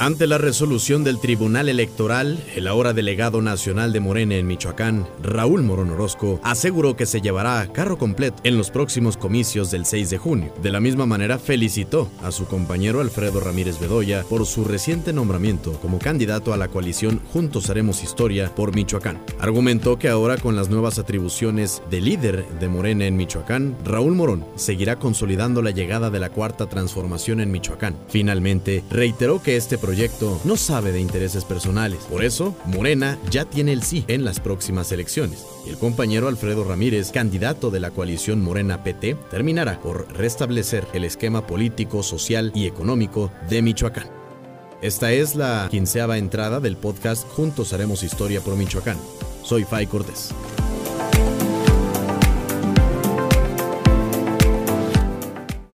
Ante la resolución del Tribunal Electoral, el ahora delegado nacional de Morena en Michoacán, Raúl Morón Orozco, aseguró que se llevará carro completo en los próximos comicios del 6 de junio. De la misma manera, felicitó a su compañero Alfredo Ramírez Bedoya por su reciente nombramiento como candidato a la coalición Juntos Haremos Historia por Michoacán. Argumentó que ahora con las nuevas atribuciones de líder de Morena en Michoacán, Raúl Morón seguirá consolidando la llegada de la cuarta transformación en Michoacán. Finalmente, reiteró que este proyecto no sabe de intereses personales. Por eso, Morena ya tiene el sí en las próximas elecciones. Y el compañero Alfredo Ramírez, candidato de la coalición Morena PT, terminará por restablecer el esquema político, social y económico de Michoacán. Esta es la quinceava entrada del podcast Juntos Haremos Historia por Michoacán. Soy Fay Cortés.